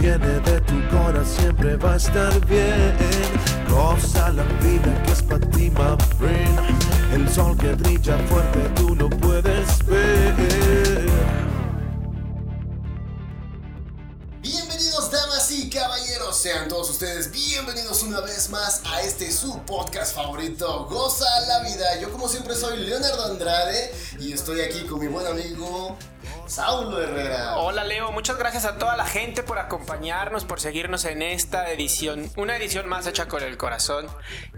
viene de tu corazón siempre va a estar bien. Goza la vida que es para ti, my friend. El sol que brilla fuerte tú lo puedes ver. Bienvenidos damas y caballeros, sean todos ustedes bienvenidos una vez más a este su podcast favorito, Goza la vida. Yo como siempre soy Leonardo Andrade y estoy aquí con mi buen amigo Saulo Herrera. Hola Leo, muchas gracias a toda la gente por acompañarnos, por seguirnos en esta edición, una edición más hecha con el corazón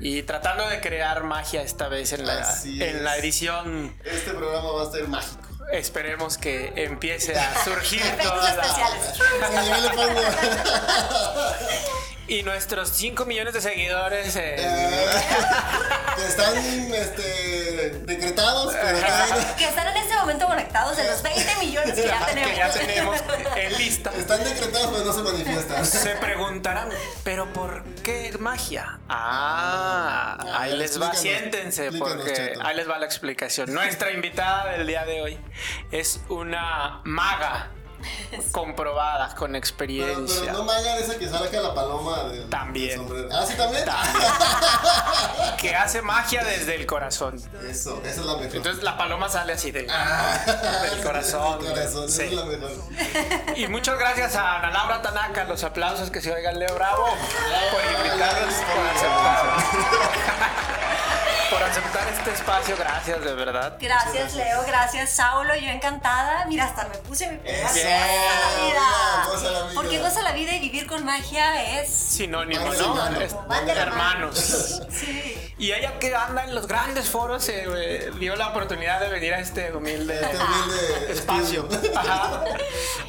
y tratando de crear magia esta vez en la, en la edición. Este programa va a ser mágico. Esperemos que empiece a surgir toda la- Y nuestros 5 millones de seguidores. eh, Eh, que están este, decretados, pero todavía Que están en este momento conectados en los 20 millones que ya que tenemos. ya tenemos en lista. están decretados, pero no se manifiestan. Se preguntarán, ¿pero por qué magia? Ah, ahí les va, siéntense, porque ahí les va la explicación. Nuestra invitada del día de hoy es una maga comprobada con Pero, experiencia. pero no me hagan esa que saca la paloma del, También. del. Ah, sí, también. Que hace magia desde el corazón. Eso, esa es la mejor. Entonces la paloma sale así del, Ah, del corazón. Del corazón, Sí. es la mejor. Y muchas gracias a Ana Laura Tanaka, los aplausos que se oigan Leo Bravo por invitarnos, por aceptar, por aceptar este espacio, gracias de verdad. Gracias, Leo. Gracias, Saulo. Yo encantada. Mira, hasta me puse mi. Eso, Goza la vida. goza la vida. Porque goza la vida y vivir con magia es. Sinónimo, ¿no? hermanos. Sí. Y ella que anda en los grandes foros se eh, dio la oportunidad de venir a este humilde Este humilde espacio. Ajá.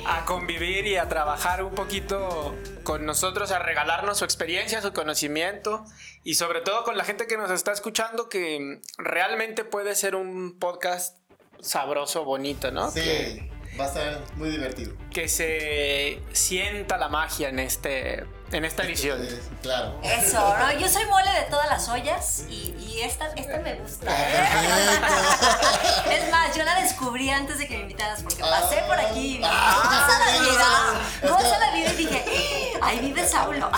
a convivir y a trabajar un poquito con nosotros, a regalarnos su experiencia, su conocimiento y sobre todo con la gente que nos está escuchando que realmente puede ser un podcast sabroso, bonito, ¿no? Que, Sí, va a estar muy divertido. que se sienta la magia en este en esta edición. Claro. Eso, ¿no? Yo soy mole de todas las ollas y, y esta, esta me gusta. ¿eh? Es más, yo la descubrí antes de que me invitaras porque pasé por aquí y dije, Ah, goza la vida, goza la vida y dije, ahí vive Saulo.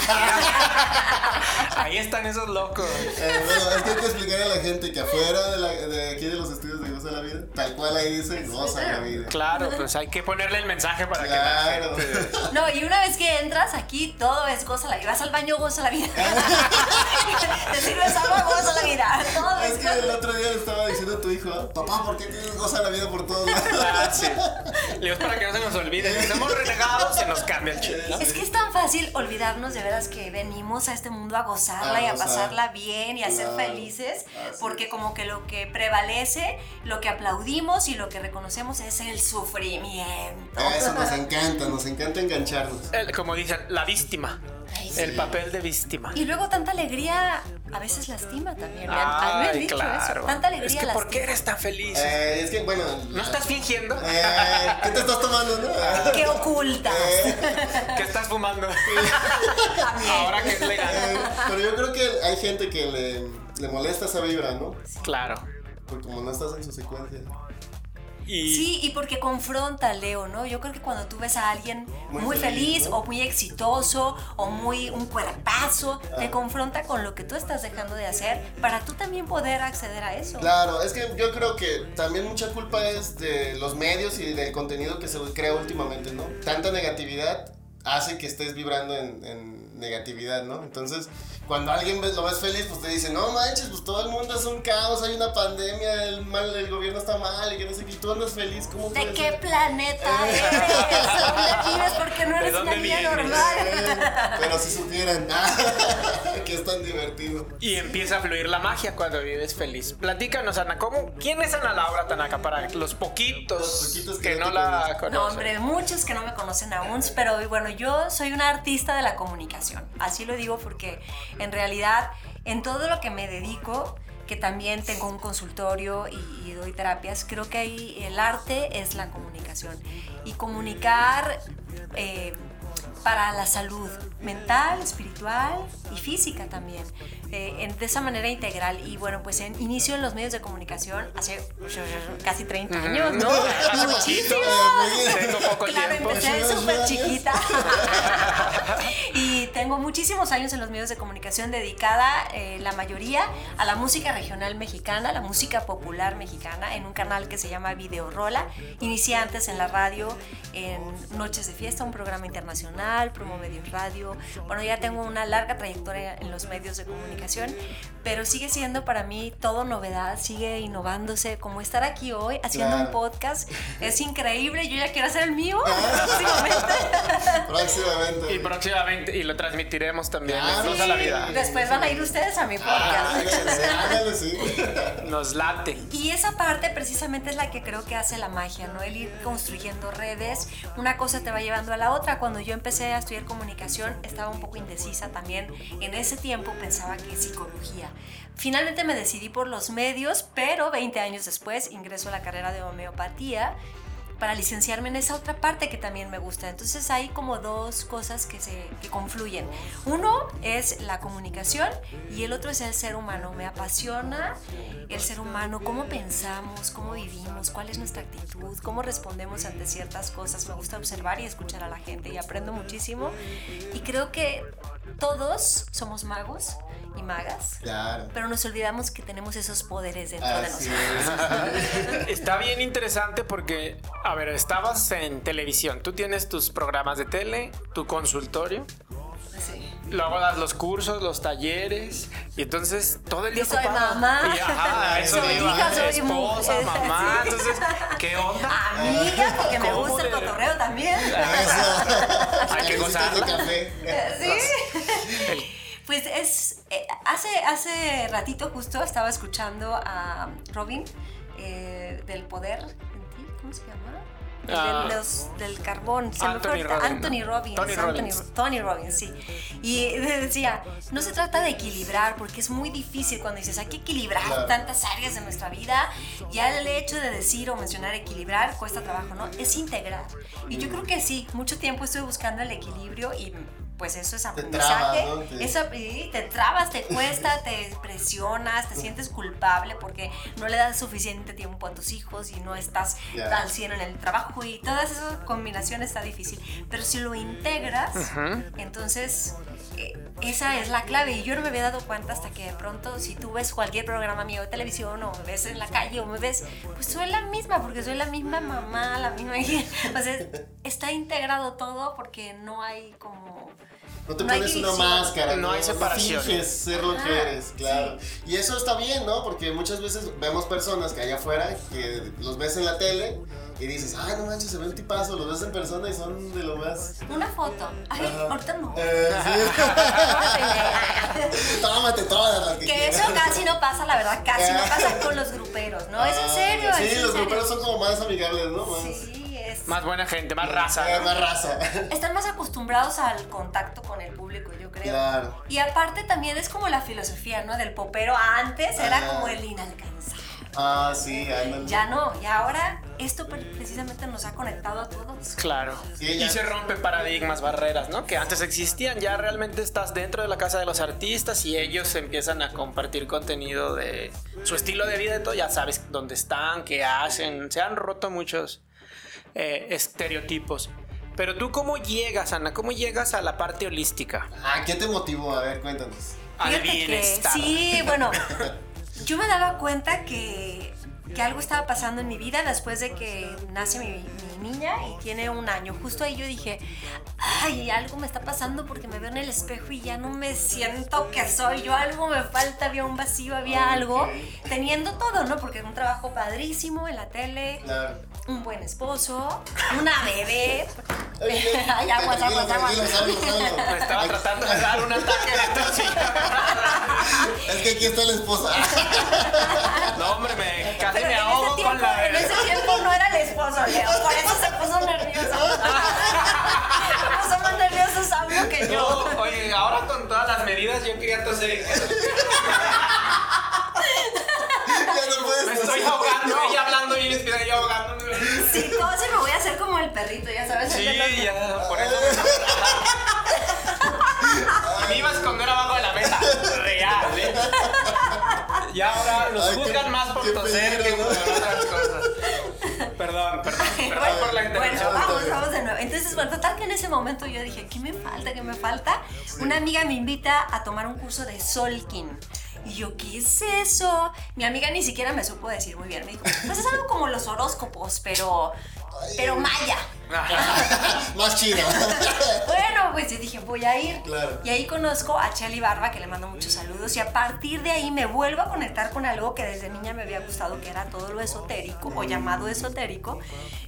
Ahí están esos locos. Eh, bueno, es que hay que explicarle a la gente que afuera de, la, de aquí de los estudios de Goza la Vida, tal cual ahí dice Goza la Vida. Claro, pues hay que ponerle el mensaje para Claro. que la gente... No, y una vez que entras aquí, todo es goza la vida. Vas al baño, goza la vida. Te sirves agua, goza la vida. Todo Es es que el otro día le estaba diciendo a tu hijo, "Ah, papá, ¿por qué tienes Goza la Vida por todos lados? Ah, sí. Le digo, es para que no se nos olvide. Si somos renegados, se nos cambia el chip. ¿no? Es que es tan fácil olvidarnos de veras que venimos a este mundo a gozarla y a pasarla bien y a ser felices, Así porque como que lo que prevalece, lo que aplaudimos y lo que reconocemos es el sufrimiento. Eso nos encanta, nos encanta engancharnos. El- como dicen, la víctima. Ay, sí. El papel de víctima. Y luego tanta alegría a veces lastima también. Me han, a mí me han dicho claro. eso. Tanta alegría Es que ¿por qué eres tan feliz? Eh, es que, bueno. ¿No estás fingiendo? Eh, ¿Qué te estás tomando, no? ¿Qué ocultas? Eh, ¿Qué estás fumando? Ahora que es eh, legal. pero yo creo que hay gente que le, le molesta esa vibra, ¿no? Claro. Porque como no estás en su secuencia. Y Sí, y porque confronta, Leo, ¿no? Yo creo que cuando tú ves a alguien Muy muy, feliz, feliz, ¿no? o muy exitoso o muy un cuerpazo, te confronta con lo que tú estás dejando de hacer para tú también poder acceder a eso. Claro, es que yo creo que también mucha culpa es de los medios y del contenido que se crea últimamente, ¿no? Tanta negatividad hace que estés vibrando en, en negatividad, ¿no? Entonces, cuando alguien ves- lo ves feliz, pues te dice, no manches, pues todo el mundo es un caos, hay una pandemia, el, mal, el gobierno está mal y que no sé qué, y tú andas feliz, ¿cómo ¿De qué ser? planeta eres? ¿Dónde vives? Porque no ¿De eres una niña normal. Pero si supieran que es tan divertido. Y empieza a fluir la magia cuando vives feliz. Platícanos, Ana, ¿cómo, ¿quién es Ana Laura Tanaka para los poquitos, Los poquitos que que, no la conocen? conocen? No, hombre, muchos que no me conocen aún, pero bueno, yo soy una artista de la comunicación. Así lo digo porque en realidad en todo lo que me dedico, que también tengo un consultorio y, y doy terapias, creo que ahí el arte es la comunicación. Y comunicar eh, para la salud mental, espiritual y física también, eh, en- de esa manera integral. Y bueno, pues en, inicio en los medios de comunicación hace casi 30 años, ¿no? Muchísimo. Tengo poco Claro, tiempo. empecé súper chiquita. muchísimos años en los medios de comunicación dedicada, eh, la mayoría, a la música regional mexicana, la música popular mexicana, en un canal que se llama Video Rola. Inicié antes en la radio, en Noches de Fiesta, un programa internacional, Promo Medios Radio. Bueno, ya tengo una larga trayectoria en los medios de comunicación, pero sigue siendo para mí todo novedad, sigue innovándose, como estar aquí hoy haciendo un Claro. podcast. Es increíble, yo ya quiero hacer el mío próximamente. Próximamente. Y próximamente, y lo también. Ah, Nos sí. da la vida. Después van a ir ustedes a mi Ah, podcast. ándale, ándale, sí. Nos late. Y esa parte precisamente es la que creo que hace la magia, ¿no? El ir construyendo redes, una cosa te va llevando a la otra. Cuando yo empecé a estudiar comunicación estaba un poco indecisa también. En ese tiempo pensaba que psicología. Finalmente me decidí por los medios, pero 20 años después ingreso a la carrera de homeopatía para licenciarme en esa otra parte que también me gusta. Entonces hay como dos cosas que se que confluyen. Uno es la comunicación y el otro es el ser humano. Me apasiona el ser humano, cómo pensamos, cómo vivimos, cuál es nuestra actitud, cómo respondemos ante ciertas cosas. Me gusta observar y escuchar a la gente y aprendo muchísimo. Y creo que todos somos magos y magas, Claro. pero nos olvidamos que tenemos esos poderes dentro de nosotros. es. Está bien interesante porque, a ver, estabas en televisión. Tú tienes tus programas de tele, tu consultorio. Sí. Luego das los cursos, los talleres. Y entonces todo el día Y soy ocupado. mamá. Y, ajá, eso Soy iba. hija, soy Esposa, mujer. mamá. Sí. Entonces, ¿qué onda? Amiga, porque me ¿Cómo gusta el cotorreo también. Eso. Hay que gozarla. café. Sí. Pues es. eh, hace, hace ratito justo estaba escuchando a Robin eh, del Poder en ti. ¿Cómo se llama? Ah. de los- del carbón. Se me Anthony ahorita. Robbins, Anthony. Robbins. Tony Anthony- Robbins. Tony Robbins, sí. Y decía, no se trata de equilibrar, porque es muy difícil cuando dices, hay que equilibrar Claro. tantas áreas de nuestra vida. Ya el hecho de decir o mencionar equilibrar cuesta trabajo, ¿no? Es integrar. Y yo creo que sí, mucho tiempo estuve buscando el equilibrio y pues eso es Te aprendizaje. trabas, ¿no? Te- Es ap- y te trabas, te cuesta, te presionas, te sientes culpable porque no le das suficiente tiempo a tus hijos y no estás Ya. al 100 en el trabajo y todas esas combinaciones está difícil. Pero si lo integras, entonces esa es la clave. Y yo no me había dado cuenta hasta que de pronto, si tú ves cualquier programa mío de televisión o me ves en la calle o me ves, pues soy la misma, porque soy la misma mamá, la misma hija. O sea, está integrado todo porque no hay como. No te No pones una máscara, No hay separación. finges ser lo que Ajá, eres, claro. Y eso está bien, ¿no? Porque muchas veces vemos personas que allá afuera que los ves en la tele y dices, ay, no manches, se ve un tipazo, los ves en persona y son de lo más. Una foto. Ay, ahorita no. Eh, sí. Tómate todas las que, Que eso casi no pasa, la verdad, casi no pasa con los gruperos, ¿no? Es en Ah, serio, Sí, es los serio. gruperos son como más amigables, ¿no? Más, Sí, es. Más buena gente, más raza. eh, más raza. Están más acostumbrados al contacto con el público, yo creo. Claro. Y aparte también es como la filosofía, ¿no? Del popero antes era como el inalcanzable. Ah, sí, ándale. Ya no, y ahora esto pre- precisamente nos ha conectado a todos. Claro. Sí, y se rompen paradigmas, barreras, ¿no? Que antes existían. Ya realmente estás dentro de la casa de los artistas y ellos empiezan a compartir contenido de su estilo de vida y todo. Ya sabes dónde están, qué hacen. Se han roto muchos eh, estereotipos. Pero tú, ¿cómo llegas, Ana? ¿Cómo llegas a la parte holística? Ah, ¿qué te motivó? A ver, cuéntanos. Al que bienestar. sí, bueno, yo me daba cuenta que, que algo estaba pasando en mi vida después de que nace mi, mi niña y tiene un año. Justo ahí yo dije, ay, algo me está pasando porque me veo en el espejo y ya no me siento que soy yo, algo me falta, había un vacío, había algo, teniendo todo, ¿no? Porque un trabajo padrísimo en la tele, Claro. Un buen esposo, una bebé. Ay, aguas, aguas, aguas. Me estaba tratando de dar un ataque de tos. Es que aquí está la esposa. No, hombre, me casi Pero me ahogo con la en ese tiempo no era el esposo, Leo. Por eso se puso nervioso. Se puso más nervioso Sabio que yo. No, oye, ahora con todas las medidas yo quería toser. ya no puedes Me estoy ahogando, ella hablando y yo ahogándome. Si todo se me voy a hacer como el perrito, ya sabes. Sí, los- ya, por eso. Me iba a esconder abajo de la mesa. Real, ¿eh? Y ahora Ay, qué- juzgan más por toser que por otras cosas. Perdón, perdón, perdón Bueno, por la bueno, intervención. vamos, vamos de nuevo. Entonces, bueno, total que en ese momento yo dije, ¿qué me falta? ¿Qué me falta? Una amiga me invita a tomar un curso de Solkin. Y yo, ¿qué es eso? Mi amiga ni siquiera me supo decir muy bien. Me dijo, pues es algo como los horóscopos, pero, pero maya. Más chido. Bueno, pues yo dije, voy a ir. Claro. Y ahí conozco a Chelly Barba, que le mando muchos saludos. Y a partir de ahí me vuelvo a conectar con algo que desde niña me había gustado, que era todo lo esotérico o llamado esotérico.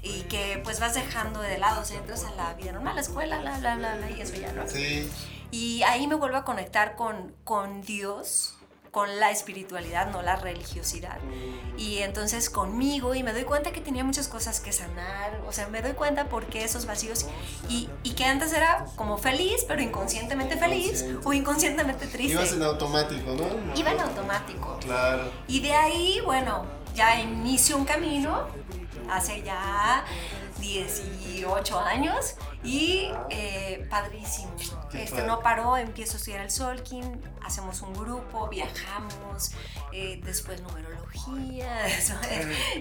Y que pues vas dejando de lado, o sea, entras a la vida normal, la escuela, bla, bla, bla, bla, y eso ya, ¿no? Sí. Y ahí me vuelvo a conectar con, con Dios, con la espiritualidad, no la religiosidad. Y entonces conmigo, y me doy cuenta que tenía muchas cosas que sanar, o sea, me doy cuenta por qué esos vacíos, y, y que antes era como feliz, pero inconscientemente feliz, Inconsciente. o inconscientemente triste. Ibas en automático, ¿no? Iba en automático. Claro. Y de ahí, bueno, ya inicio un camino, hace ya 18 años, y eh, padrísimo. Este no paró, empiezo a estudiar el Solkin, hacemos un grupo, viajamos, eh, después numerología, eso,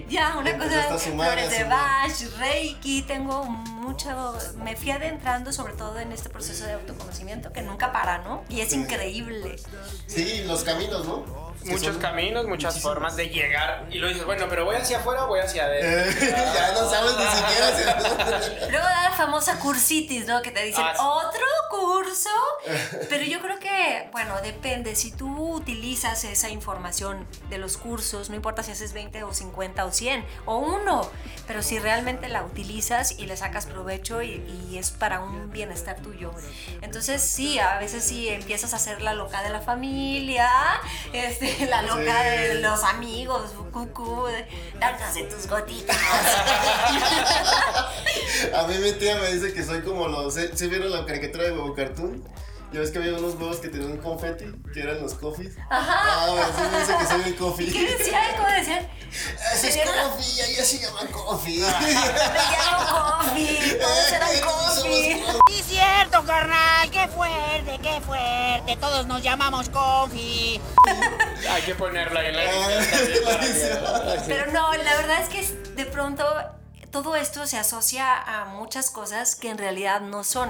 ya una cosa, flores de. Bach, Reiki, tengo mucho, me fui adentrando sobre todo en este proceso de autoconocimiento que nunca para, ¿no? Y es increíble. Sí, los caminos, ¿no? Muchos son- caminos, muchas formas de llegar. Y lo dices, bueno, pero voy hacia afuera o voy hacia adentro. Eh, ya no sabes ni siquiera si... Luego da la famosa cursitis, ¿no? Que te dicen, Ah, sí. otro curso. Pero yo creo que, bueno, depende. Si tú utilizas esa información de los cursos, no importa si haces 20 o 50 o 100 o uno, pero si realmente la utilizas y le sacas provecho y, y es para un bienestar tuyo. Entonces, sí, a veces sí empiezas a ser la loca de la familia, este, la loca Sí. de los amigos, cucú, de tus gotitas. A mí mi tía me dice que soy como los... ¿Sí vieron la caricatura de Huevo Cartoon? Ya ves que había unos huevos que tenían confeti, que eran los coffees. Ajá. Ah, sí me dice que soy el ¿Y coffee. qué decían? ¿Cómo decían? Ese es coffee, allá se llama coffee. Me llamo Coffee, todos eran Eh, Coffee. Sí, cierto, carnal. Qué fuerte, qué fuerte. Todos nos llamamos Confi. Hay que ponerlo ahí en la. Pero no, la verdad es que de pronto todo esto se asocia a muchas cosas que en realidad no son.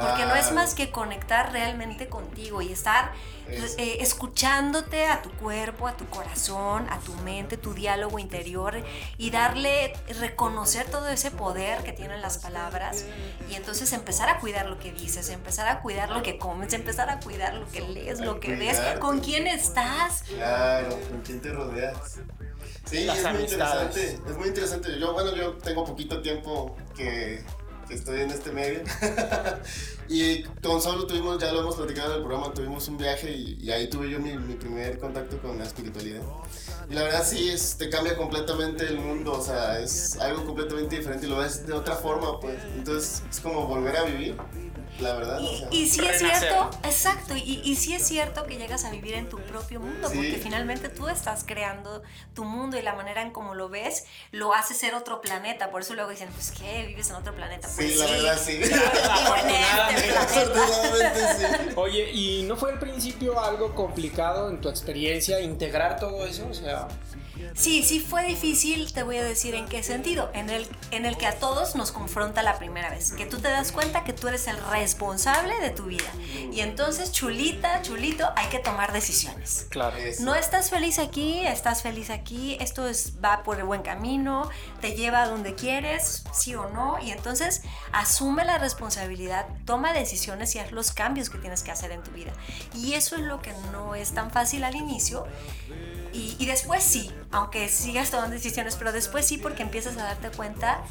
Porque no es más que conectar realmente contigo y estar Es- eh, escuchándote a tu cuerpo, a tu corazón, a tu mente, tu diálogo interior y darle, reconocer todo ese poder que tienen las palabras y entonces empezar a cuidar lo que dices, empezar a cuidar lo que comes, empezar a cuidar lo que lees, lo que ves, con quién estás. Claro, ¿con quién te rodeas? Sí, Las es muy interesante. Es muy interesante. Yo, bueno, yo tengo poquito tiempo que, que estoy en este medio. y con Solo tuvimos, ya lo hemos platicado en el programa, tuvimos un viaje y, y ahí tuve yo mi, mi primer contacto con la espiritualidad. Y la verdad sí, es, te cambia completamente el mundo, o sea, es algo completamente diferente y lo ves de otra forma, pues. Entonces es como volver a vivir, la verdad. o Y, sea. y sí es cierto, exacto, y, y sí es cierto que llegas a vivir en tu propio mundo, Sí. porque finalmente tú estás creando tu mundo y la manera en cómo lo ves lo hace ser otro planeta. Por eso luego dicen, pues ¿qué? ¿Vives en otro planeta? Pues Sí, la verdad sí. Oye, ¿y no fue al principio algo complicado en tu experiencia integrar todo eso? O sea, Sí, sí fue difícil, te voy a decir en qué sentido. En el, en el que a todos nos confronta la primera vez. Que tú te das cuenta que tú eres el responsable de tu vida. Y entonces, chulita, chulito, hay que tomar decisiones. claro. Eso. No estás feliz aquí, estás feliz aquí, esto es, va por el buen camino, te lleva a donde quieres, sí o no, y entonces asume la responsabilidad, toma decisiones y haz los cambios que tienes que hacer en tu vida. Y eso es lo que no es tan fácil al inicio. Y, y después sí, aunque sigas tomando decisiones, pero después sí porque empiezas a darte cuenta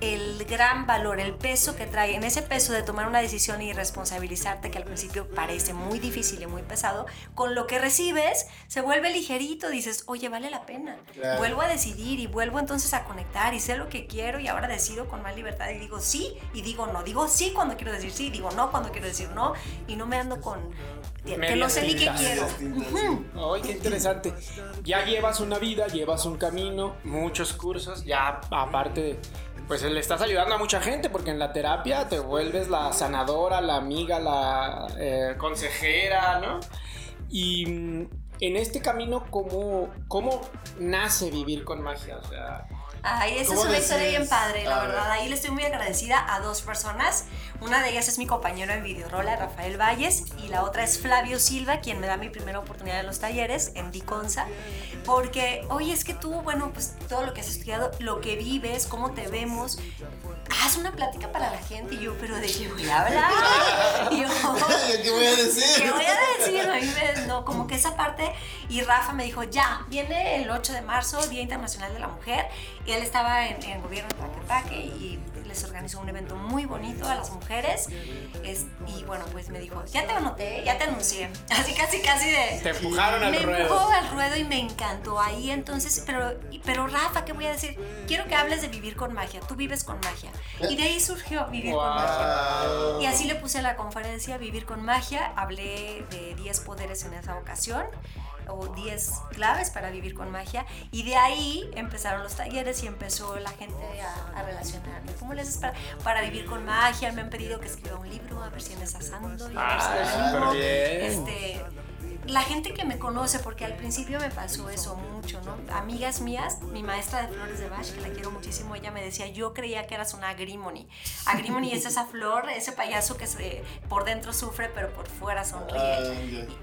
el gran valor, el peso que trae, en ese peso de tomar una decisión y responsabilizarte, que al principio parece muy difícil y muy pesado, con lo que recibes se vuelve ligerito, dices, oye, vale la pena. Claro. Vuelvo a decidir y vuelvo entonces a conectar y sé lo que quiero y ahora decido con más libertad y digo sí y digo no, digo sí cuando quiero decir sí, digo no cuando quiero decir no y no me ando con que no sé ni qué quiero. Ay, qué interesante. Ya llevas una vida, llevas un camino, muchos cursos, ya aparte, pues le estás ayudando a mucha gente porque en la terapia te vuelves la sanadora, la amiga, la eh, consejera, ¿no? Y mm, en este camino, ¿cómo, ¿cómo nace vivir con magia? O sea, Ay, esa es ¿Cómo una historia bien padre, la A ver. verdad. Ahí le estoy muy agradecida a dos personas. Una de ellas es mi compañero en Videorola, Rafael Valles, y la otra es Flavio Silva, quien me da mi primera oportunidad en los talleres en Diconsa. Porque, oye, es que tú, bueno, pues todo lo que has estudiado, lo que vives, cómo te vemos, haz una plática para la gente. Y yo, ¿pero de qué voy a hablar? Y yo, ¿Qué voy a decir? ¿Qué voy a decir? A mí me- no, como que esa parte. Y Rafa me dijo, ya, viene el 8 de marzo, Día Internacional de la Mujer. Y él estaba en, en el gobierno de Tlaquepaque y les organizó un evento muy bonito a las mujeres. Es- y bueno, pues me dijo, ya te anoté, ya te anuncié. Así casi, casi de... te empujaron al me ruedo. empujó al ruedo y me encantó ahí entonces, pero, pero Rafa, ¿qué voy a decir? Quiero que hables de vivir con magia, tú vives con magia. Y de ahí surgió vivir con Wow. magia. Y así le puse a la conferencia Vivir con Magia. Hablé de 10 poderes en esa ocasión, o 10 claves para vivir con magia. Y de ahí empezaron los talleres y empezó la gente a, a relacionarme. ¿Cómo les haces para, para vivir con magia? Me han pedido que escriba un libro, a ver si en esas ando. y a ver si Ah, me. Este, la gente que me conoce, porque al principio me pasó eso mucho, ¿no? Amigas mías, mi maestra de flores de Bach, que la quiero muchísimo, ella me decía, yo creía que eras una agrimony. Agrimony es esa flor, ese payaso que se, por dentro sufre, pero por fuera sonríe. Ah,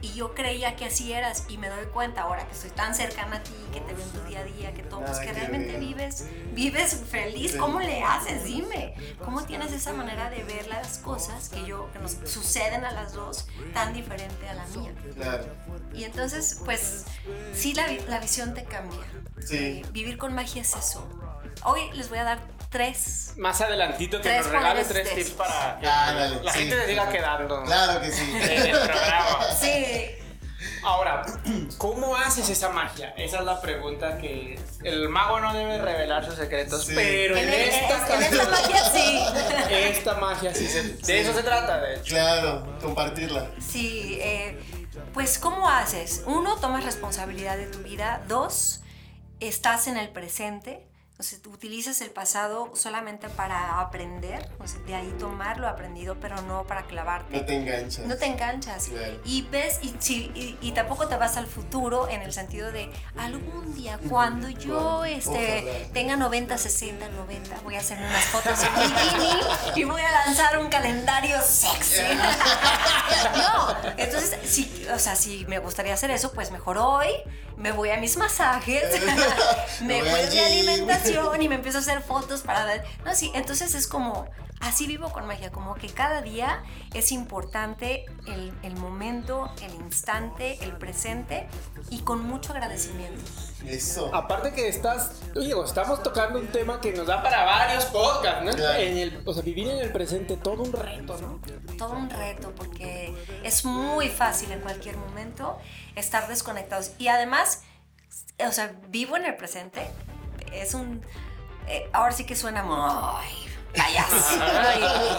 y, y yo creía que así eras, y me doy cuenta ahora que estoy tan cercana a ti, que te veo en tu día a día, que todo, pues Ay, que realmente vives, vives feliz. ¿Cómo le haces? Dime. ¿Cómo tienes esa manera de ver las cosas que yo, que nos suceden a las dos, tan diferente a la mía? Claro. Y entonces, pues, sí, la, la visión te cambia. Sí. Eh, vivir con magia es eso. Hoy les voy a dar tres. Más adelantito que Tres nos regales tres tips para que Ah, dale, la sí. gente se siga quedando Claro que sí. en el programa. Sí. Ahora, ¿cómo haces esa magia? Esa es la pregunta que el mago no debe revelar sus secretos, Sí. pero en, esta, en esta magia sí. esta magia sí se- de eso se trata, de hecho. Claro, compartirla. Sí, eh, pues ¿cómo haces? Uno, tomas responsabilidad de tu vida. Dos, estás en el presente. O sea, tú utilizas el pasado solamente para aprender, o sea, de ahí tomar lo aprendido, pero no para clavarte. No te enganchas. No te enganchas. Claro. Y ves, y, y, y tampoco te vas al futuro en el sentido de algún día, cuando yo este, Ojalá. tenga 90, 60, 90, voy a hacer unas fotos en bikini y voy a lanzar un calendario sexy. no, entonces, sí, o sea, si me gustaría hacer eso, pues mejor hoy me voy a mis masajes, me voy a mi alimentación y me empiezo a hacer fotos para ver. No, sí, entonces es como, así vivo con magia, como que cada día es importante el, el momento, el instante, el presente y con mucho agradecimiento. Eso. Aparte que estás, digo, estamos tocando un tema que nos da para varios podcasts, ¿no? Claro. En el, o sea, vivir en el presente, todo un reto, ¿no? Todo un reto porque es muy fácil en cualquier momento estar desconectados. Y además, o sea, vivo en el presente, es un... eh, ahora sí que suena muy payaso.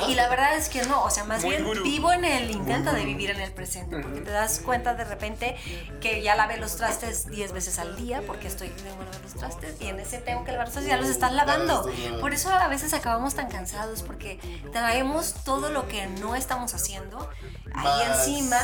y, y la verdad es que no, o sea, más Muy bien gurú. vivo en el intento de vivir en el presente, porque te das cuenta de repente que ya lavé los trastes 10 veces al día, porque estoy lavar los trastes, y en ese tengo que lavar los trastes, ya los estás lavando. Por eso a veces acabamos tan cansados, porque traemos todo lo que no estamos haciendo ahí encima,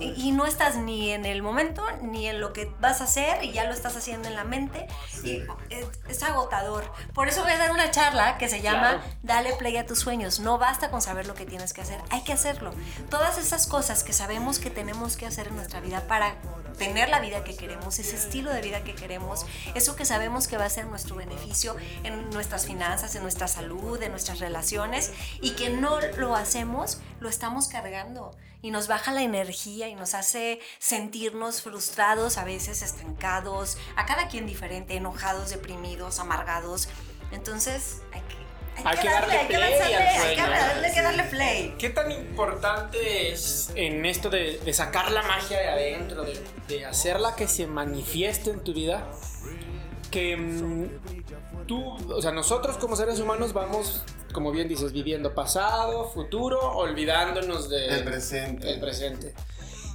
y no estás ni en el momento, ni en lo que vas a hacer, y ya lo estás haciendo en la mente, Sí. y es, es agotador. Por eso voy a dar una charla que se llama Dale play a tus sueños. No basta con saber lo que tienes que hacer, hay que hacerlo. Todas esas cosas que sabemos que tenemos que hacer en nuestra vida para tener la vida que queremos, ese estilo de vida que queremos, eso que sabemos que va a ser nuestro beneficio en nuestras finanzas, en nuestra salud, en nuestras relaciones, y que no lo hacemos, lo estamos cargando y nos baja la energía y nos hace sentirnos frustrados, a veces estancados, a cada quien diferente, enojados, deprimidos, amargados. Entonces, hay que, Hay que darle hay que play al hay que sueño. darle, hay que darle play. ¿Qué tan importante es en esto de, de sacar la magia de adentro, de, de hacerla que se manifieste en tu vida? Que mm, tú, o sea, nosotros como seres humanos vamos, como bien dices, viviendo pasado, futuro, olvidándonos de- Del presente. del presente.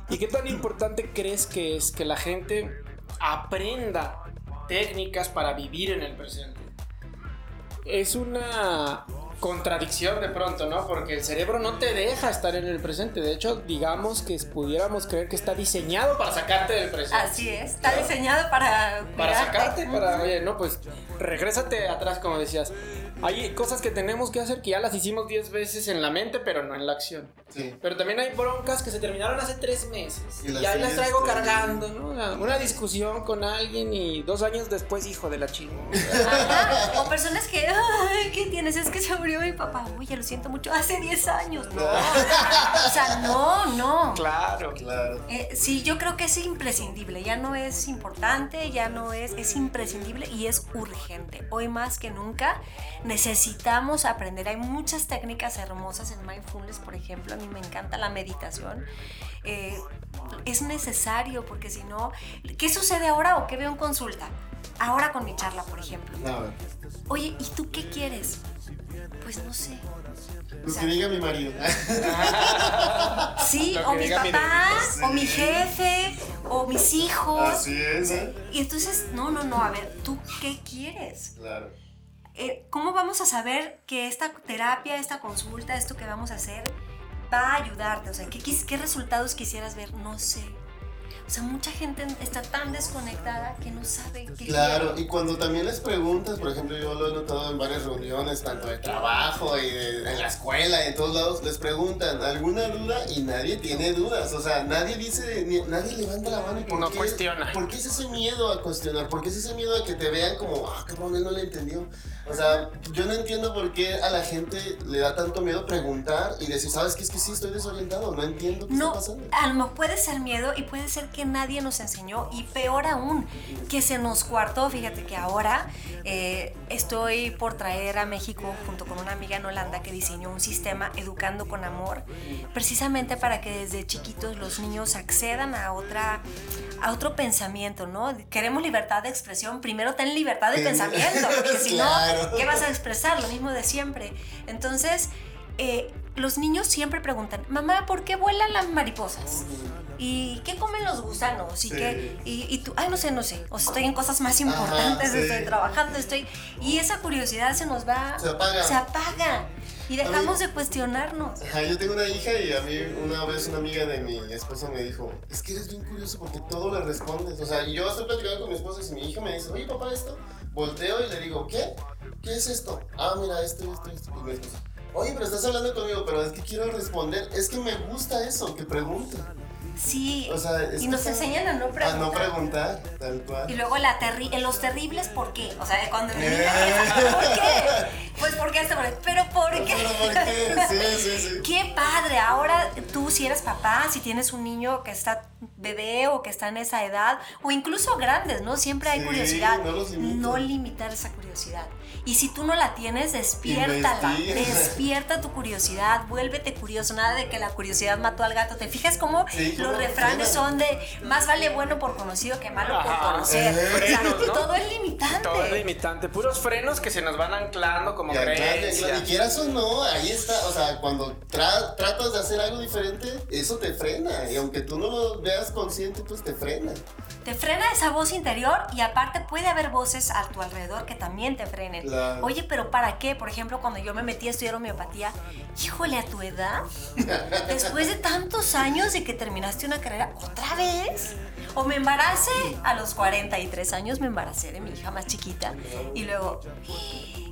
¿Y qué tan importante crees que es que la gente aprenda técnicas para vivir en el presente? Es una contradicción de pronto, ¿no? Porque el cerebro no te deja estar en el presente. De hecho, digamos que pudiéramos creer que está diseñado para sacarte del presente. Así es, está diseñado para... Para sacarte, para, oye, no, pues regrésate atrás, como decías. Hay cosas que tenemos que hacer que ya las hicimos 10 veces en la mente, pero no en la acción. Sí. Pero también hay broncas que se terminaron hace tres meses. Y Y, las ahí las traigo cargando, ¿no? Una, una discusión con alguien y dos años después, hijo de la chingada. O personas que, ay, ¿qué tienes? Es que se murió mi papá. Uy, ya lo siento mucho. Hace 10 años. No. O sea, no, no. Claro. Claro. Eh, sí, yo creo que es imprescindible, ya no es importante, ya no es, es imprescindible y es urgente. Hoy más que nunca necesitamos aprender. Hay muchas técnicas hermosas en mindfulness, por ejemplo, a mí me encanta la meditación. Eh, es necesario porque si no, ¿qué sucede ahora o qué veo en consulta? Ahora con mi charla, por ejemplo. A ver. Oye, ¿y tú qué quieres? Pues no sé. Lo que diga mi marido. Sí, o mi papá, o mi jefe, o mis hijos. Así es, ¿eh? Y entonces, no, no, no, a ver, ¿tú qué quieres? Claro. Eh, ¿Cómo vamos a saber que esta terapia, esta consulta, esto que vamos a hacer, va a ayudarte? O sea, ¿qué, resultados quisieras ver? No sé. O sea, mucha gente está tan desconectada que no sabe qué Claro, quiere. y cuando también les preguntas, por ejemplo, yo lo he notado en varias reuniones, tanto de trabajo y de- en la escuela y en todos lados, les preguntan alguna duda y nadie tiene dudas. O sea, nadie dice, ni- nadie levanta la mano y por No qué, cuestiona. ¿Por qué es ese miedo a cuestionar? ¿Por qué es ese miedo a que te vean como, ah, cabrón, él no le entendió? O sea, yo no entiendo por qué a la gente le da tanto miedo preguntar y decir, ¿sabes qué? Es que sí, estoy desorientado, no entiendo qué No, está pasando. a lo puede ser miedo y puede ser que nadie nos enseñó y peor aún, que se nos cuartó. Fíjate que ahora eh, estoy por traer a México junto con una amiga en Holanda que diseñó un sistema educando con amor, precisamente para que desde chiquitos los niños accedan a otra a otro pensamiento, ¿no? Queremos libertad de expresión, primero ten libertad de pensamiento, porque si Claro. No, ¿qué vas a expresar? Lo mismo de siempre. Entonces, eh, los niños siempre preguntan, mamá, ¿por qué vuelan las mariposas? ¿Y qué comen los gusanos? ¿Y, Sí. qué? Y, y tú, ay, no sé, no sé. O sea, estoy en cosas más importantes, sí. estoy trabajando, estoy... Y esa curiosidad se nos va... Se apaga. Se apaga. Y dejamos mí- de cuestionarnos. Ajá, yo tengo una hija y a mí una vez una amiga de mi esposa me dijo, es que eres bien curioso porque todo le respondes. O sea, yo estoy platicando con mi esposa y si mi hija me dice, oye papá, esto, volteo y le digo, ¿qué? ¿Qué es esto? Ah, mira, esto, esto, esto. Y mi esposa, oye, pero estás hablando conmigo, pero es que quiero responder. Es que me gusta eso, que pregunten. Sí. O sea, es y nos enseñan a no A preguntar. no preguntar, tal Y cual. luego la terri en los terribles, ¿por qué? O sea, cuando el niño Eh. empieza, ¿por qué? Pues porque pero ¿por qué? Pero ¿por qué? Sí, sí, sí. Qué padre. Ahora tú si eres papá, si tienes un niño que está bebé o que está en esa edad, o incluso grandes, ¿no? Siempre hay Sí, curiosidad. no. No limitar esa curiosidad. Y si tú no la tienes, despiértala. Investiga. Despierta tu curiosidad, vuélvete curioso. Nada de que la curiosidad mató al gato. ¿Te fijas cómo Sí, los refranes son de más vale bueno por conocido que malo por Ajá. conocer? Eh, O sea, frenos, ¿no? todo es limitante. Todo es limitante. Puros frenos que se nos van anclando como Y, acá, creencia. y quieras o no, ahí está, o sea, cuando tra- tratas de hacer algo diferente, eso te frena. Y aunque tú no lo veas consciente, pues te frena. Te frena esa voz interior y aparte puede haber voces a tu alrededor que también te frenen. Claro. Oye, pero ¿para qué? Por ejemplo, cuando yo me metí a estudiar homeopatía, híjole, a tu edad, después de tantos años de que terminaste una carrera, ¿otra vez? O me embaracé a los 43 años, me embaracé de mi hija más chiquita y luego,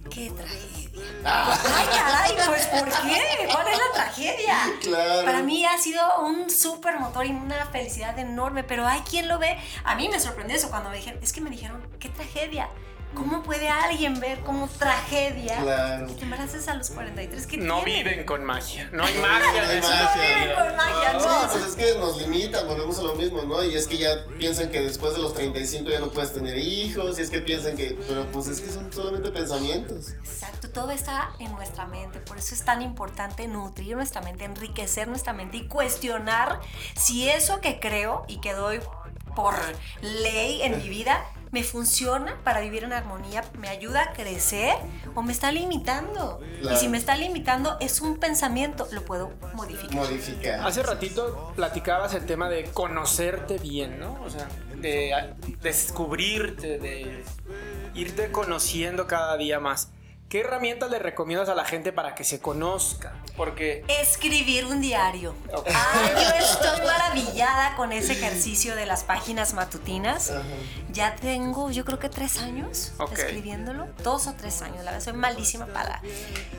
¡qué tragedia! ¡Ay, caray! Pues ¿por qué? ¿Cuál es la tragedia? Claro. Para mí ha sido un súper motor y una felicidad enorme, pero hay quien lo ve. A mí me sorprendió eso cuando me dijeron, es que me dijeron, qué tragedia. ¿Cómo puede alguien ver como tragedia Claro. que te embaraces a los 43? ¿Qué No tiene? viven con magia. No hay magia No de hay magia. No viven con magia, Sí, no. pues es que nos limitan, volvemos a lo mismo, ¿no? Y es que ya piensan que después de los 35 ya no puedes tener hijos, y es que piensan que, pero pues es que son solamente pensamientos. Exacto, todo está en nuestra mente, por eso es tan importante nutrir nuestra mente, enriquecer nuestra mente y cuestionar si eso que creo y que doy por ley en mi vida me funciona para vivir en armonía, me ayuda a crecer o me está limitando. Claro. Y si me está limitando es un pensamiento, lo puedo modificar. Modificar. Hace ratito platicabas el tema de conocerte bien, ¿no? O sea, de descubrirte, de irte conociendo cada día más. ¿Qué herramientas le recomiendas a la gente para que se conozca? Porque Escribir un diario. Ok. Ay, yo estoy maravillada con ese ejercicio de las páginas matutinas. Ya tengo, yo creo que tres años Ok. escribiéndolo. Dos o tres años, la verdad, soy malísima para.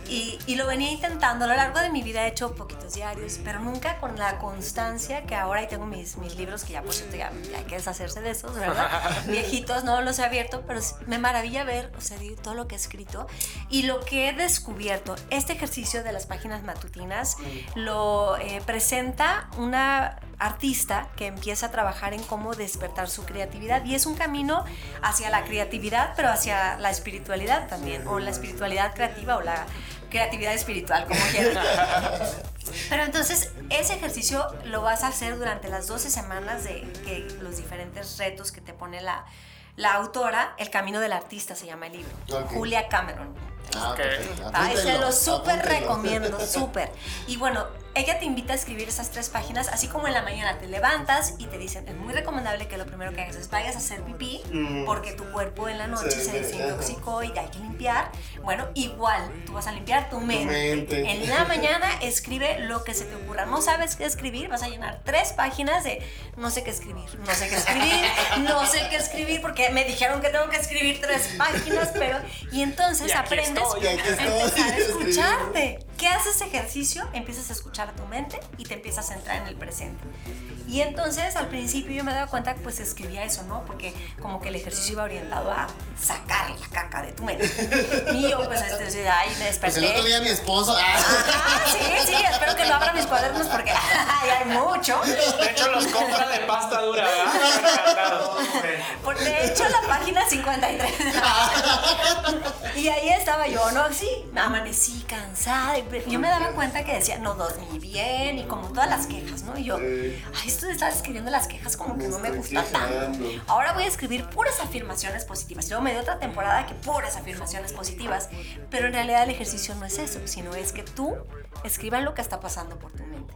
Y, y lo venía intentando. A lo largo de mi vida he hecho poquitos diarios, pero nunca con la constancia que ahora y tengo mis, mis libros que ya, por cierto, ya, ya hay que deshacerse de esos, ¿verdad? Viejitos, no los he abierto, pero me maravilla ver, o sea, todo lo que he escrito y lo que he descubierto. Este ejercicio de las páginas matutinas lo eh, presenta una artista que empieza a trabajar en cómo despertar su creatividad y es un camino hacia la creatividad, pero hacia la espiritualidad también, o la espiritualidad creativa o la creatividad espiritual, como quieran. Pero entonces ese ejercicio lo vas a hacer durante las 12 semanas de que los diferentes retos que te pone la, la autora, El Camino del Artista se llama el libro, Ok. Julia Cameron. Ah, Ok. perfecto. Ay, se lo súper recomiendo, súper. Y bueno, ella te invita a escribir esas tres páginas, así como en la mañana te levantas y te dicen, es muy recomendable que lo primero que hagas es vayas a hacer pipí, Mm. porque tu cuerpo en la noche Sí, se sí, desintoxicó y hay que limpiar. Bueno, igual, tú vas a limpiar tu mente. mente. En la mañana escribe lo que se te ocurra. No sabes qué escribir, vas a llenar tres páginas de no sé qué escribir, no sé qué escribir, no sé qué escribir, porque me dijeron que tengo que escribir tres páginas, pero... Y entonces aprendes estoy, y aquí a estoy, empezar a escribiendo. escucharte. ¿Qué haces ejercicio? Empiezas a escuchar a tu mente y te empiezas a entrar en el presente. Y entonces al principio yo me daba cuenta que pues escribía eso, ¿no? Porque como que el ejercicio iba orientado a sacar la caca de tu mente. Y yo pues este, ay, me Pues desperté. el otro día mi esposo. ah, Ah, sí, sí, espero que lo abra mis cuadernos porque ay, hay mucho. de hecho los compra de pasta dura, ¿verdad? Por de hecho, la página 53. y ahí estaba yo, ¿no? Sí, me amanecí cansada. y Yo me daba cuenta que decía, no dormí bien y como todas las quejas, ¿no? Y yo, ay, esto de estar escribiendo las quejas como que no me gusta tanto. Ahora voy a escribir puras afirmaciones positivas. Luego me dio otra temporada que puras afirmaciones positivas. Pero en realidad el ejercicio no es eso, sino es que tú escribas lo que está pasando por tu mente.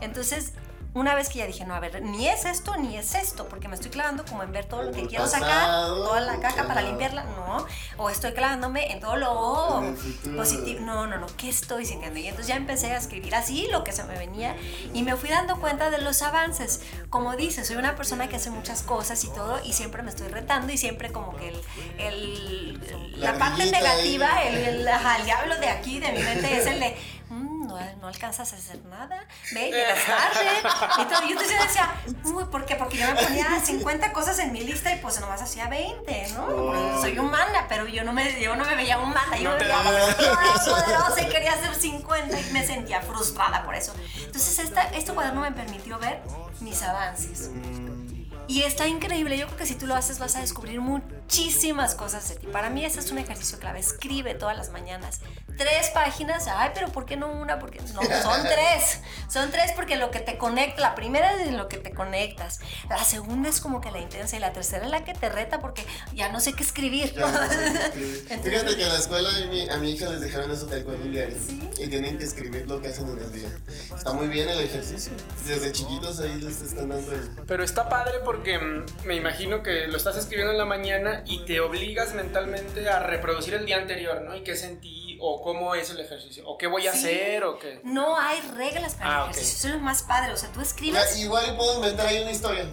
Entonces, una vez que ya dije, no, a ver, ni es esto ni es esto, porque me estoy clavando como en ver todo lo que El quiero sacar, pasado, toda la caca para limpiarla, no, o estoy clavándome en todo lo el positivo, no, no, no, ¿qué estoy sintiendo? Y entonces ya empecé a escribir así lo que se me venía y me fui dando cuenta de los avances. Como dices, soy una persona que hace muchas cosas y todo, y siempre me estoy retando y siempre como que el, el- La la, parte negativa, ahí. el, el, ajá, el diablo de aquí, de mi mente, es el de, "Mm, no, no alcanzas a hacer nada, ve, llegas tarde. Y todo. Y entonces yo decía, uy, ¿por qué? Porque yo me ponía 50 cosas en mi lista y pues nomás hacía 20, ¿no? Oh. Soy humana, pero yo no me, yo no me veía humana, yo No me veía toda poderosa y quería hacer 50 y me sentía frustrada por eso. Entonces esta, este cuaderno me permitió ver mis avances. Y está increíble, yo creo que si tú lo haces vas a descubrir muchísimas cosas de ti. Para mí ese es un ejercicio clave, escribe todas las mañanas. Tres páginas, ay, pero ¿por qué no una? Porque no, son tres. Son tres porque lo que te conecta, la primera es lo que te conectas. La segunda es como que la intensa y la tercera es la que te reta porque ya no sé qué escribir. Ya no sé qué escribir. Entonces- Fíjate que en la escuela a mi, a mi hija les dejaron eso del cuaderno diario. ¿Sí? Y tienen que escribir lo que hacen en el día. Está muy bien el ejercicio. Desde chiquitos ahí les están dando el. Pero está padre porque mm, me imagino que lo estás escribiendo en la mañana y te obligas mentalmente a reproducir el día anterior, ¿no? Y qué sentí, o cómo es el ejercicio, o qué voy a Sí. hacer, o qué. No hay reglas para Ah, el ejercicio, eso es lo más padre. O sea, tú escribes. Ya, igual puedo inventar ahí una historia.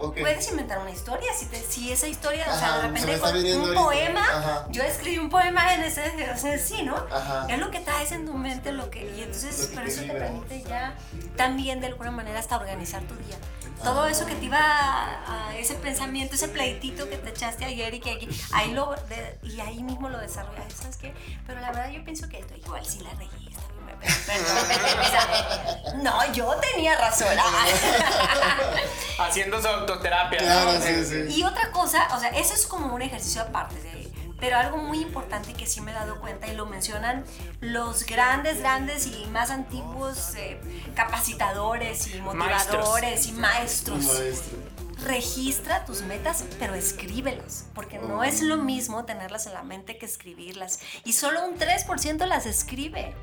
Puedes inventar una historia, si, te- si esa historia, o sea, de repente con un ahorita. poema, Ajá. yo escribí un poema en ese, o sea, sí, ¿no? Ajá. Es lo que traes en tu mente, lo que, y entonces, que pero te eso te permite ya también de alguna manera hasta organizar tu día. Todo eso que te iba a, a ese pensamiento, ese pleitito que te echaste ayer y que aquí, ahí lo, de- y ahí mismo lo desarrollas, ¿sabes qué? Pero la verdad yo pienso que esto igual sí la regué, o sea, no, yo tenía razón. Haciendo su autoterapia. ¿no? Claro, sí, sí. Y otra cosa, o sea, eso es como un ejercicio aparte de pero algo muy importante que sí me he dado cuenta y lo mencionan los grandes, grandes y más antiguos eh, capacitadores y motivadores y maestros. Maestro. registra tus metas, pero escríbelas, porque no es lo mismo tenerlas en la mente que escribirlas. Y solo un 3% las escribe.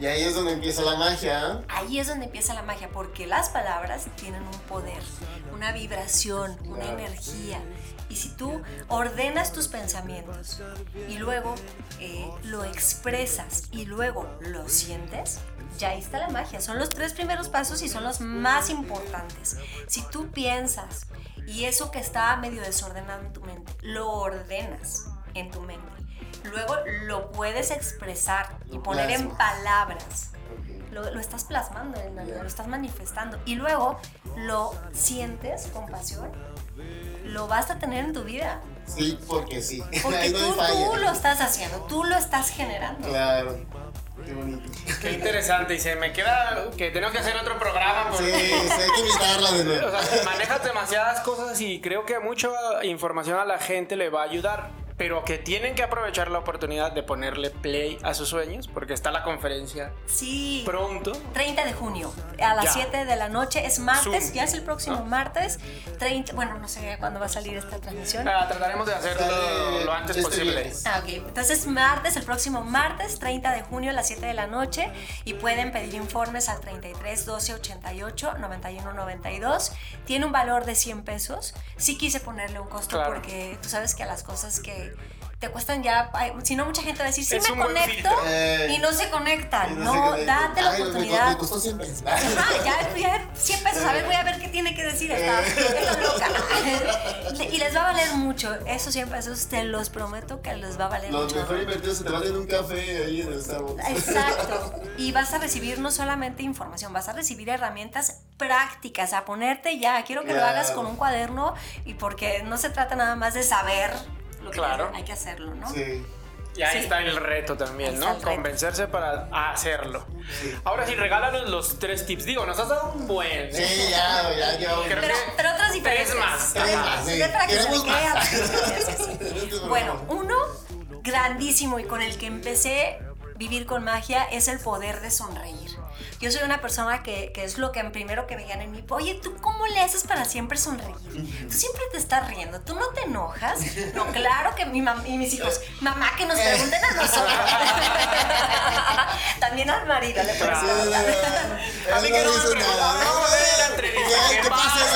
Y ahí es donde empieza la magia. Ahí es donde empieza la magia, porque las palabras tienen un poder, una vibración, una energía. Y si tú ordenas tus pensamientos y luego eh, lo expresas y luego lo sientes, ya ahí está la magia. Son los tres primeros pasos y son los más importantes. Si tú piensas y eso que está medio desordenado en tu mente, lo ordenas en tu mente, luego lo puedes expresar y poner en palabras. Lo, lo estás plasmando, en algo, lo estás manifestando y luego lo sientes con pasión, lo vas a tener en tu vida. Sí, porque sí. Porque no tú, tú lo estás haciendo, tú lo estás generando. Claro. Qué bonito. Qué interesante. Y se me queda que tenemos que hacer otro programa. Sí, Porque... sí, hay que invitarla de O nuevo. sea, manejas demasiadas cosas y creo que mucha información a la gente le va a ayudar. Pero que tienen que aprovechar la oportunidad de ponerle play a sus sueños, porque está la conferencia Sí. pronto. 30 de junio, a las Ya. 7 de la noche, es martes, Zoom. ya es el próximo ¿No? martes, 30, bueno, no sé cuándo va a salir esta transmisión. Ah, trataremos de hacerlo Sale lo antes este posible. Ah, ok. Entonces, martes, el próximo martes, 30 de junio a las 7 de la noche. Y pueden pedir informes al 33 12 88 91 92. Tiene un valor de 100 pesos. Sí quise ponerle un costo Claro. porque tú sabes que a las cosas que te cuestan ya. Si no, mucha gente va a decir, sí Es me conecto. Eh. Y no se conectan. Y No, se conecta. date la Ay, me- oportunidad. Me costó 100 pesos. Ajá, ya, ya 100 pesos. A ver, voy a ver qué tiene que decir esta, esta loca. Y les va a valer mucho. Esos 100 pesos te los prometo que les va a valer Los mucho. mejor invertidos se te van en un café ahí en el Starbucks. Exacto. Y vas a recibir no solamente información, vas a recibir herramientas prácticas, a ponerte ya. Quiero que lo hagas con un cuaderno y porque no se trata nada más de saber lo que Claro. hay que hacerlo, ¿no? Sí. Y ahí Sí. está el reto también, ¿no? reto. Convencerse para hacerlo. Ahora sí, regálanos los tres tips. Digo, nos has dado un buen. ¿eh? Sí, ya, ya, ya. Creo Pero, que pero otras tres diferentes. más. Tres más, sí. Para que Queremos Sí, sí, sí. Bueno, uno grandísimo y con el que empecé vivir con magia es el poder de sonreír. Yo soy una persona que, que es lo que primero que veían en mí. Oye, ¿tú cómo le haces para siempre sonreír? Tú siempre te estás riendo, tú no te enojas. No, claro que mi mam y mis hijos, mamá, que nos pregunten a nosotros. También al marido le preguntan. A mí que no me preguntan, no, de la entrevista, ¿qué ¿Qué pasa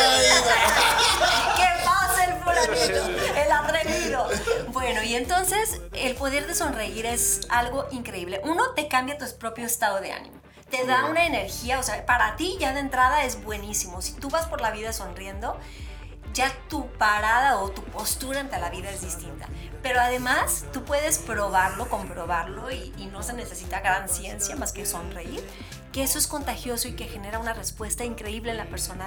pasa el fulanito? El atrevido. Bueno, y entonces el poder de sonreír es algo increíble. Uno, te cambia tu propio estado de ánimo. Te da una energía, o sea, para ti ya de entrada es buenísimo. Si tú vas por la vida sonriendo, ya tu parada o tu postura ante la vida es distinta. Pero además, tú puedes probarlo, comprobarlo y, y no se necesita gran ciencia más que sonreír, que eso es contagioso y que genera una respuesta increíble en la persona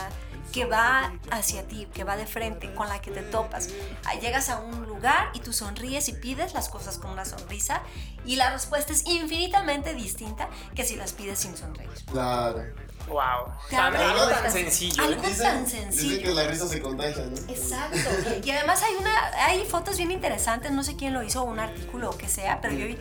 que va hacia ti, que va de frente, con la que te topas. Ah, Llegas a un lugar y tú sonríes y pides las cosas con una sonrisa y la respuesta es infinitamente distinta que si las pides sin sonreír. Claro. Wow. Te algo tan sencillo. Algo tan sencillo. dicen que la risa se contagia, ¿no? Exacto. Y además hay una, hay fotos bien interesantes, no sé quién lo hizo, un artículo o que sea, pero yo vi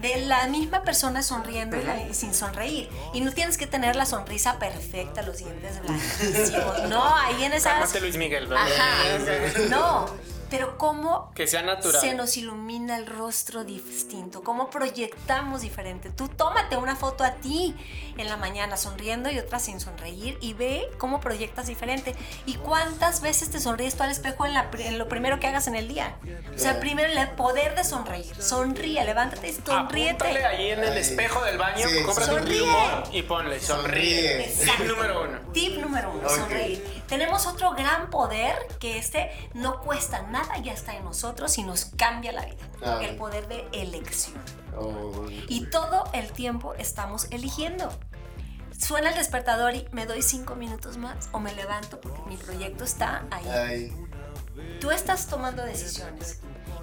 de la misma persona sonriendo y, la- y sin sonreír. Y no tienes que tener la sonrisa perfecta, los dientes blanquísimos. No, ahí en esas. Cálmate, Luis Miguel, ¿verdad? Ajá. No. Pero cómo Que sea natural. se nos ilumina el rostro distinto, cómo proyectamos diferente. Tú tómate una foto a ti en la mañana sonriendo y otra sin sonreír y ve cómo proyectas diferente. ¿Y cuántas veces te sonríes tú al espejo en, la pri- en lo primero que hagas en el día? O sea, primero el poder de sonreír. Sonríe, levántate y sonríete. Apúntale ahí en el espejo del baño, Sí, cómprate un plumón y ponle sonríe. Sonríe. Tip número uno. Tip número uno, Ok. sonreír. Tenemos otro gran poder que este no cuesta nada, ya está en nosotros y nos cambia la vida. El poder de elección. Oh, Y todo el tiempo estamos eligiendo. Suena el despertador y me doy cinco minutos más o me levanto porque mi proyecto está ahí. ay. Tú estás tomando decisiones.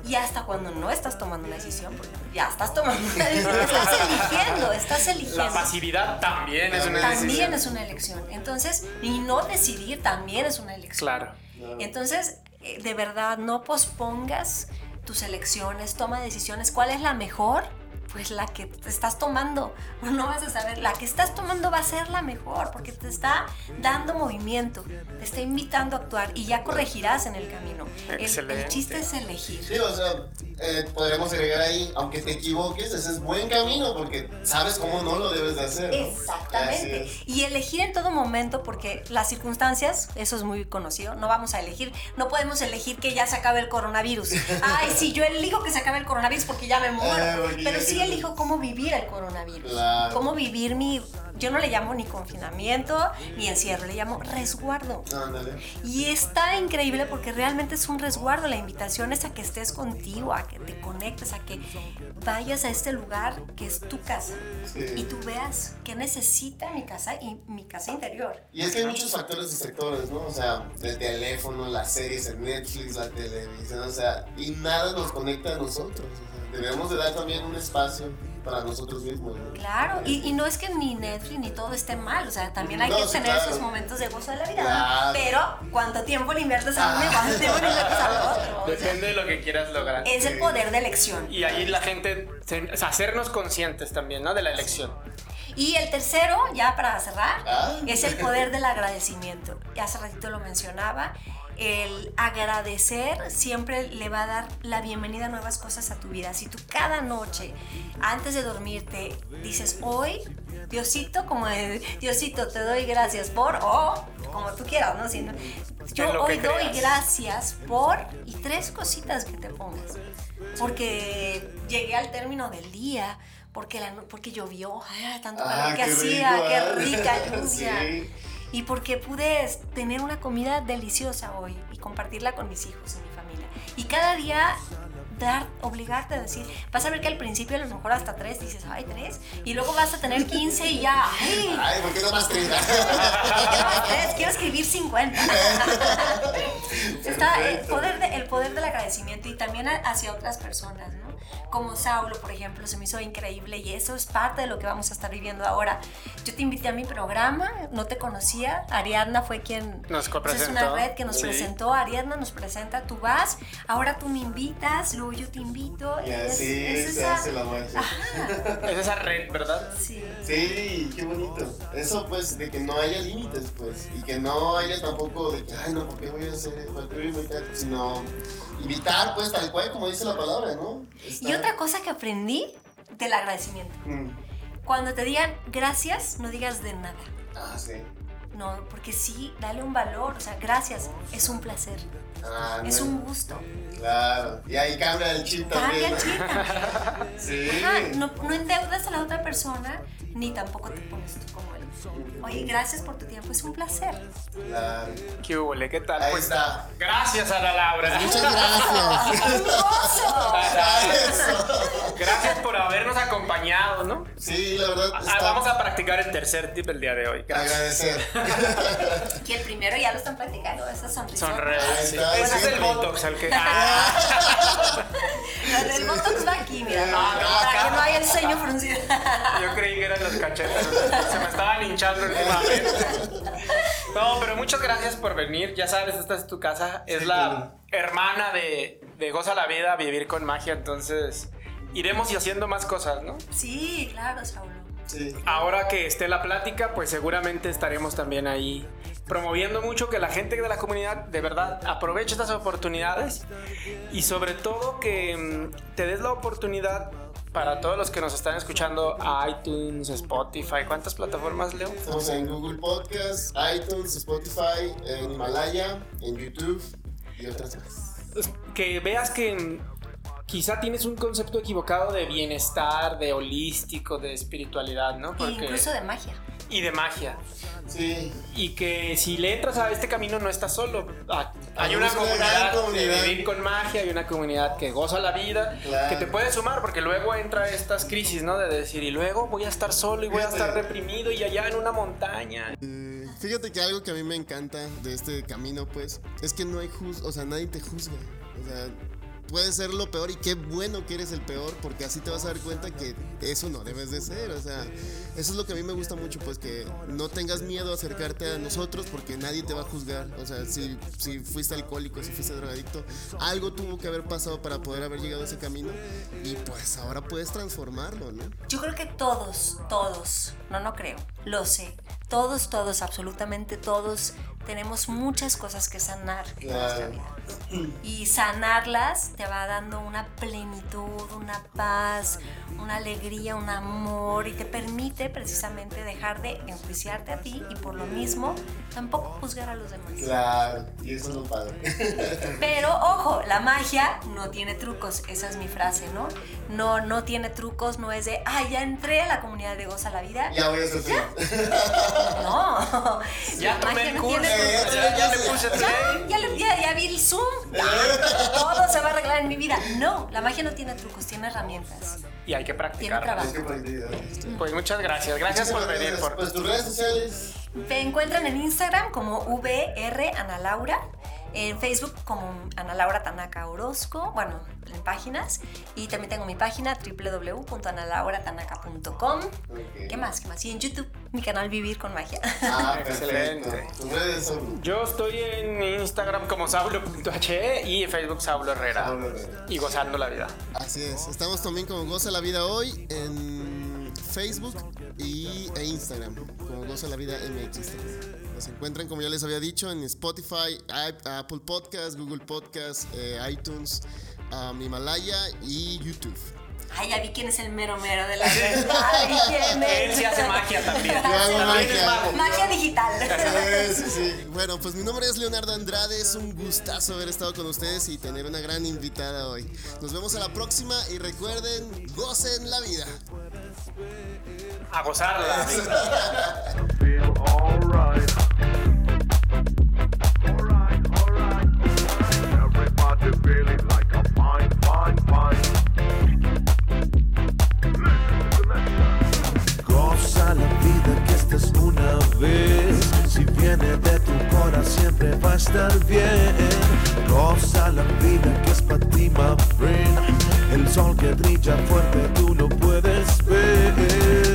Y hasta cuando no estás tomando una decisión, porque ya estás tomando una decisión, estás eligiendo, estás eligiendo. La pasividad también es una También decisión. es una elección. Entonces, y no decidir también es una elección. Claro. Entonces, eh, de verdad, no pospongas tus elecciones, toma decisiones. ¿Cuál es la mejor? Pues la que te estás tomando, no vas a saber, la que estás tomando va a ser la mejor, porque te está dando movimiento, te está invitando a actuar y ya corregirás en el camino. El- chiste es elegir. Sí, o sea, eh, podríamos agregar ahí, aunque te equivoques, ese es buen camino porque sabes cómo no lo debes de hacer. Exactamente. Y elegir en todo momento, porque las circunstancias, eso es muy conocido, no vamos a elegir, no podemos elegir que ya se acabe el coronavirus. Ay, sí, yo elijo que se acabe el coronavirus porque ya me muero. Eh, porque Pero sí elijo cómo vivir el coronavirus. Claro. Cómo vivir mi, yo no le llamo ni confinamiento ni encierro, le llamo resguardo. Ándale. Y está increíble porque realmente es un resguardo. La invitación es a que estés contigo, a que te conectes, a que vayas a este lugar que es tu casa Sí. y tú veas qué necesita mi casa y mi casa interior. Y es que hay muchos factores distractores, ¿no? O sea, el teléfono, las series en Netflix, la televisión, o sea, y nada nos conecta a nosotros. o sea, debemos de dar también un espacio para nosotros mismos, ¿no? Claro, y, y no es que ni Netflix ni todo esté mal, o sea, también hay No, que sí, tener claro. esos momentos de gozo de la vida, Claro. pero ¿cuánto tiempo le inviertes a uno y cuánto tiempo le inviertes al otro? O sea, Depende de lo que quieras lograr. es el poder de elección. Y ahí la gente, se- o sea, hacernos conscientes también, ¿no? De la elección. Y el tercero, ya para cerrar, Ah. es el poder del agradecimiento. Ya hace ratito lo mencionaba. El agradecer siempre le va a dar la bienvenida a nuevas cosas a tu vida. Si tú cada noche, antes de dormirte, dices, hoy, Diosito, como Diosito, te doy gracias por, o como tú quieras, ¿no? Si no- yo que hoy doy gracias por, y tres cositas que te pongas. Porque llegué al término del día, porque, la, porque llovió, ah, tanto Ah, calor que qué hacía, rico, qué ah. rica lluvia. Sí. Y porque pude tener una comida deliciosa hoy y compartirla con mis hijos y mi familia. Y cada día dar, obligarte a decir, vas a ver que al principio a lo mejor hasta tres dices, ay, tres, y luego vas a tener 15 y ya, ay, Ay, ¿por qué no más 30? quiero más tres, quiero escribir 50. Está el poder, de- el poder del agradecimiento y también hacia otras personas, ¿no? Como Saulo, por ejemplo, se me hizo increíble y eso es parte de lo que vamos a estar viviendo ahora. Yo te invité a mi programa, no te conocía, Ariadna fue quien... Nos es una red que nos Sí. presentó, Ariadna nos presenta, tú vas, ahora tú me invitas, luego yo te invito. Y es- así es se esa- hace la magia. Es esa red, ¿verdad? Sí. Sí, qué bonito. Eso pues, de que no haya límites, pues. Y que no haya tampoco de que, ay, no, ¿por qué voy a hacer Sino invitar, pues, tal cual como dice la palabra, ¿no? Y otra cosa que aprendí del agradecimiento. Mm. Cuando te digan gracias, no digas de nada. Ah, sí. No, porque sí, dale un valor. O sea, gracias, es un placer, Ah, es un gusto. Claro. Y ahí cambia el chip Cambia también. el chip también. Sí. Ajá, no, no endeudas a la otra persona, ni tampoco te pones tú como él. Oye, gracias por tu tiempo, es un placer. Claro. ¿Qué hubo? ¿Qué tal? Ahí Pues, está. gracias a la Laura. Muchas gracias. Gracias por habernos acompañado, ¿no? Sí, la verdad. Ah, está- vamos a practicar el tercer tip el día de hoy. Agradecer. Que el primero ya lo están practicando, esa sonrisa. Sonreír. Sí. Ese es el. Botox, al que. Ah, El botox va aquí, mira, Ah, no, para acá. que no haya el ceño fruncido. yo creí que eran los cachetes. Se me estaban hinchando últimamente. No, pero muchas gracias por venir. Ya sabes, esta es tu casa. Es Sí, la hermana de, de Goza la Vida, Vivir con Magia. Entonces, iremos y haciendo más cosas, ¿no? Sí, claro, Saulo. Sí. Ahora que esté la plática, pues seguramente estaremos también ahí promoviendo mucho que la gente de la comunidad de verdad aproveche estas oportunidades y sobre todo que mm, te des la oportunidad para todos los que nos están escuchando a iTunes, Spotify, ¿cuántas plataformas leo? Estamos en Google Podcast, iTunes, Spotify, en Himalaya, en YouTube y otras más. Que veas que quizá tienes un concepto equivocado de bienestar, de holístico, de espiritualidad, ¿no? E Porque- incluso de magia. y de magia. Sí. Y que si le entras a este camino no estás solo. Ah, Hay una comunidad, comunidad. de vivir con magia, hay una comunidad que goza la vida, Claro. que te puede sumar, porque luego entra estas crisis, ¿no? De decir, y luego voy a estar solo y voy a estar reprimido y allá en una montaña. Eh, Fíjate que algo que a mí me encanta de este camino, pues, es que no hay juz, o sea, nadie te juzga. O sea, puede ser lo peor y qué bueno que eres el peor porque así te vas a dar cuenta que eso no debes de ser. O sea, eso es lo que a mí me gusta mucho, pues que no tengas miedo a acercarte a nosotros porque nadie te va a juzgar. O sea, si, si fuiste alcohólico, si fuiste drogadicto, algo tuvo que haber pasado para poder haber llegado a ese camino y pues ahora puedes transformarlo, ¿no? Yo creo que todos, todos, no, no creo, lo sé, todos, todos, absolutamente todos tenemos muchas cosas que sanar en nuestra vida. Y sanarlas te va dando una plenitud, una paz, una alegría, un amor y te permite precisamente dejar de enjuiciarte a ti y por lo mismo tampoco juzgar a los demás. Claro, y eso es lo padre. Pero ojo, la magia no tiene trucos, esa es mi frase, ¿no? No, no tiene trucos, no es de, ah, ya entré a la comunidad de Goza la Vida. Ya voy a sufrir. No, Ya la magia no tiene ya- le puse Ya, ya, le- ya- ya vi el Zoom. todo se va a arreglar en mi vida. No, la magia no tiene trucos, tiene herramientas. Y hay que Tiene practicar. Pues muchas gracias. Gracias por venir. Por... Pues tus redes sociales. Me encuentran en Instagram como VR Ana Laura, en Facebook como Ana Laura Tanaka Orozco, bueno, en páginas, y también tengo mi página www.analauratanaka.com. ¿Qué más? ¿Qué más? Y en YouTube, mi canal Vivir con Magia. Ah, Excelente. Yo estoy en Instagram como saulo.he y en Facebook Saulo Herrera. Saulo Herrera. Y gozando la vida. Así es. Estamos también como Goza la Vida hoy en Facebook y, e Instagram. Como Goza la Vida MX. Nos encuentran, como ya les había dicho, en Spotify, Apple Podcast, Google Podcast, eh, iTunes, um, Himalaya y YouTube. Ay, ya vi quién es el mero mero de la Ay, ¿quién es? Él sí hace magia también. hago magia. digital. Sí, sí, sí. Bueno, pues mi nombre es Leonardo Andrade. Es un gustazo haber estado con ustedes y tener una gran invitada hoy. Nos vemos a la próxima y recuerden, gocen la vida. A gozarla. Viene de tu corazón siempre va a estar bien. Goza la vida que es para ti, my friend. El sol que brilla fuerte tú lo puedes ver.